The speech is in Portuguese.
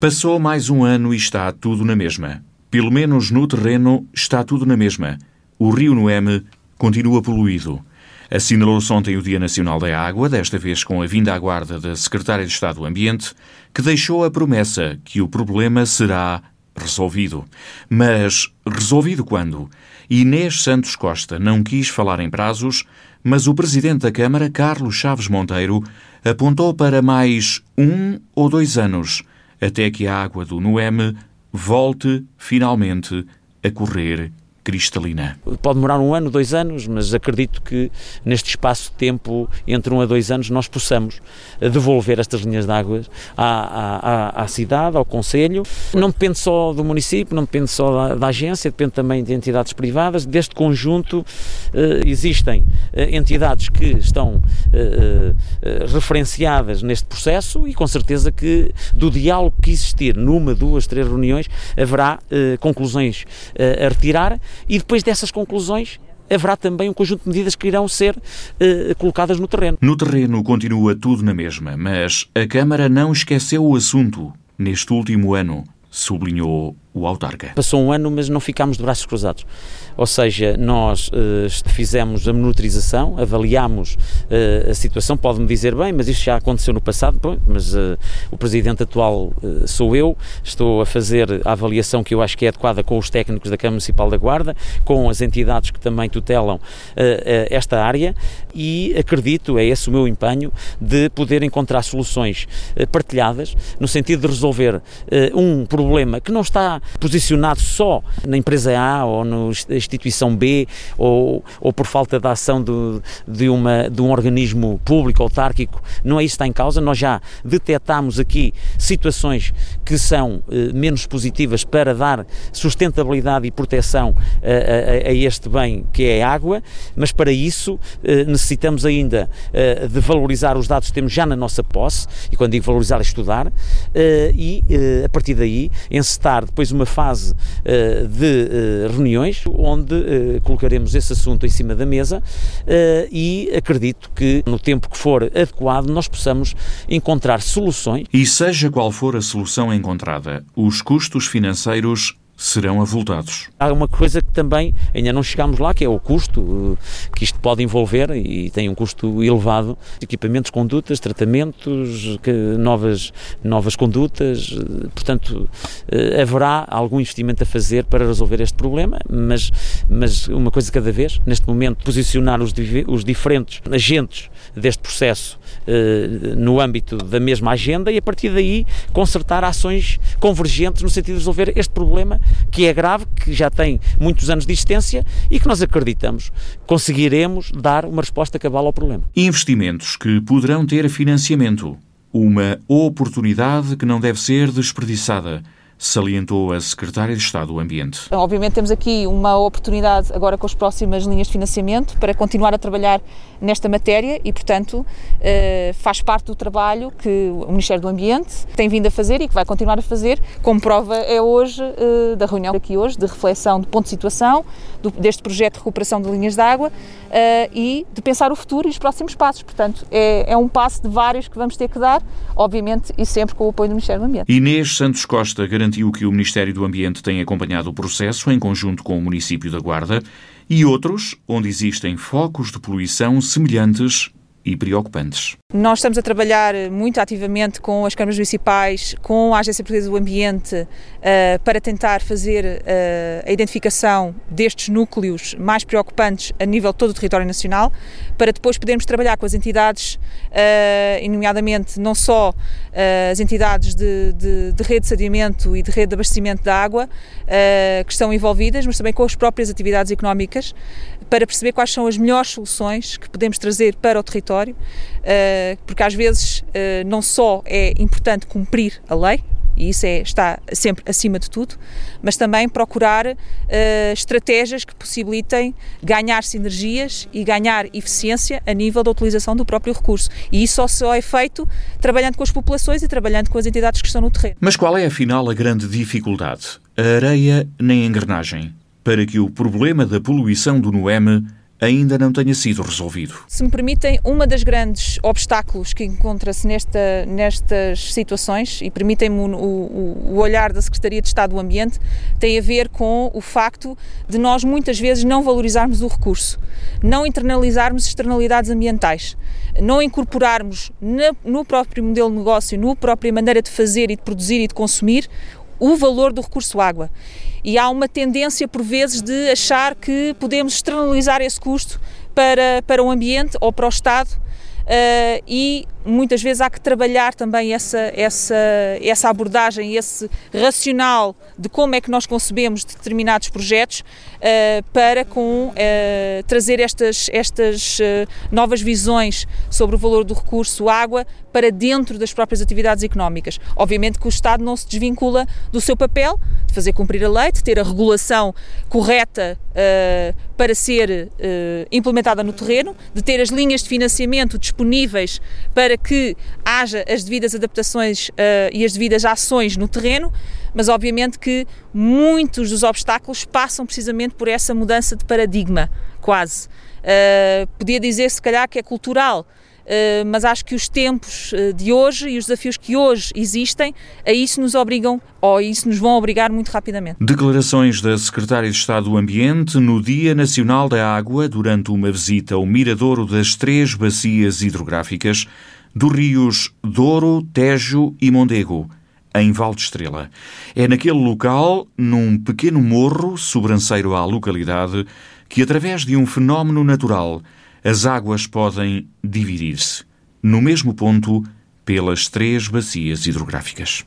Passou mais um ano e está tudo na mesma. Pelo menos no terreno está tudo na mesma. O rio Noeme continua poluído. Assinalou-se ontem o Dia Nacional da Água, desta vez com a vinda à guarda da Secretária de Estado do Ambiente, que deixou a promessa que o problema será resolvido. Mas resolvido quando? Inês Santos Costa não quis falar em prazos, mas o Presidente da Câmara, Carlos Chaves Monteiro, apontou para mais um ou dois anos até que a água do Noeme volte finalmente a correr cristalina. Pode demorar um ano, dois anos, mas acredito que neste espaço de tempo, entre um a dois anos, nós possamos devolver estas linhas de água à, à, à cidade, ao Conselho. Não depende só do município, não depende só da, da agência, depende também de entidades privadas. Deste conjunto eh, existem eh, entidades que estão eh, referenciadas neste processo e com certeza que do diálogo que existir numa, duas, três reuniões haverá conclusões a retirar e depois dessas conclusões haverá também um conjunto de medidas que irão ser uh, colocadas no terreno. No terreno continua tudo na mesma, mas a Câmara não esqueceu o assunto neste último ano, sublinhou o autarca. Passou um ano, mas não ficámos de braços cruzados. Ou seja, nós uh, fizemos a monitorização, avaliámos uh, a situação. Pode-me dizer, bem, mas isto já aconteceu no passado, mas uh, o presidente atual sou eu, estou a fazer a avaliação que eu acho que é adequada com os técnicos da Câmara Municipal da Guarda, com as entidades que também tutelam esta área e acredito, é esse o meu empenho, de poder encontrar soluções partilhadas no sentido de resolver um problema que não está posicionado só na empresa A ou na instituição B ou, ou por falta da ação de, de, uma, de um organismo público autárquico, não é isso que está em causa. Nós já detectamos aqui situações que são eh, menos positivas para dar sustentabilidade e proteção a, a, a, este bem que é a água, mas para isso eh, necessitamos ainda eh, de valorizar os dados que temos já na nossa posse, e quando digo valorizar é estudar, eh, e eh, a partir daí encetar depois uma uma fase uh, de uh, reuniões onde uh, colocaremos esse assunto em cima da mesa e acredito que no tempo que for adequado nós possamos encontrar soluções. E seja qual for a solução encontrada, os custos financeiros serão avultados. Há uma coisa que também ainda não chegámos lá, que é o custo eh, que isto pode envolver e tem um custo elevado. Equipamentos, condutas, tratamentos, novas, novas condutas, eh, portanto, eh, haverá algum investimento a fazer para resolver este problema, mas, mas uma coisa cada vez, neste momento, posicionar os, os diferentes agentes deste processo no âmbito da mesma agenda e a partir daí consertar ações convergentes no sentido de resolver este problema que é grave, que já tem muitos anos de existência e que nós acreditamos conseguiremos dar uma resposta cabal ao problema. Investimentos que poderão ter financiamento. Uma oportunidade que não deve ser desperdiçada salientou a Secretária de Estado do Ambiente. Obviamente temos aqui uma oportunidade agora com as próximas linhas de financiamento para continuar a trabalhar nesta matéria e, portanto, eh, faz parte do trabalho que o Ministério do Ambiente tem vindo a fazer e que vai continuar a fazer, como prova é hoje eh, da reunião aqui hoje de reflexão de ponto de situação deste projeto de recuperação de linhas de água eh, e de pensar o futuro e os próximos passos. Portanto, é, é um passo de vários que vamos ter que dar, obviamente, e sempre com o apoio do Ministério do Ambiente. Inês Santos Costa garantiu que o Ministério do Ambiente tem acompanhado o processo em conjunto com o município da Guarda e outros onde existem focos de poluição semelhantes e preocupantes. Nós estamos a trabalhar muito ativamente com as câmaras municipais, com a Agência Portuguesa do Ambiente, uh, para tentar fazer uh, a identificação destes núcleos mais preocupantes a nível de todo o território nacional, para depois podermos trabalhar com as entidades, uh, nomeadamente não só as entidades de, de, de, rede de saneamento e de rede de abastecimento da água que estão envolvidas, mas também com as próprias atividades económicas, para perceber quais são as melhores soluções que podemos trazer para o território eh, porque às vezes eh, não só é importante cumprir a lei, e isso é, está sempre acima de tudo, mas também procurar uh, estratégias que possibilitem ganhar sinergias e ganhar eficiência a nível da utilização do próprio recurso. E isso só, só é feito trabalhando com as populações e trabalhando com as entidades que estão no terreno. Mas qual é afinal a grande dificuldade? A areia nem a engrenagem para que o problema da poluição do Noeme ainda não tenha sido resolvido. Se me permitem, uma das grandes obstáculos que encontra-se nesta, nestas situações, e permitem-me o, o, o, olhar da Secretaria de Estado do Ambiente, tem a ver com o facto de nós muitas vezes não valorizarmos o recurso, não internalizarmos externalidades ambientais, não incorporarmos na, no próprio modelo de negócio, na própria maneira de fazer e de produzir e de consumir, o valor do recurso água. E há uma tendência, por vezes, de achar que podemos externalizar esse custo para, para o ambiente ou para o Estado uh, e muitas vezes há que trabalhar também essa, essa, essa abordagem, esse racional de como é que nós concebemos determinados projetos uh, para com, uh, trazer estas, estas novas visões sobre o valor do recurso água para dentro das próprias atividades económicas. Obviamente que o Estado não se desvincula do seu papel de fazer cumprir a lei, de ter a regulação correta uh, para ser uh, implementada no terreno, de ter as linhas de financiamento disponíveis para que haja as devidas adaptações uh, e as devidas ações no terreno, mas obviamente que muitos dos obstáculos passam precisamente por essa mudança de paradigma, quase. podia dizer, se calhar, que é cultural, eh, mas acho que os tempos de hoje e os desafios que hoje existem, a isso nos obrigam, ou isso nos vão obrigar muito rapidamente. Declarações da Secretária de Estado do Ambiente no Dia Nacional da Água, durante uma visita ao miradouro das três bacias hidrográficas dos rios Douro, Tejo e Mondego em Val de Estrela. É naquele local, num pequeno morro sobranceiro à localidade, que através de um fenómeno natural as águas podem dividir-se, no mesmo ponto, pelas três bacias hidrográficas.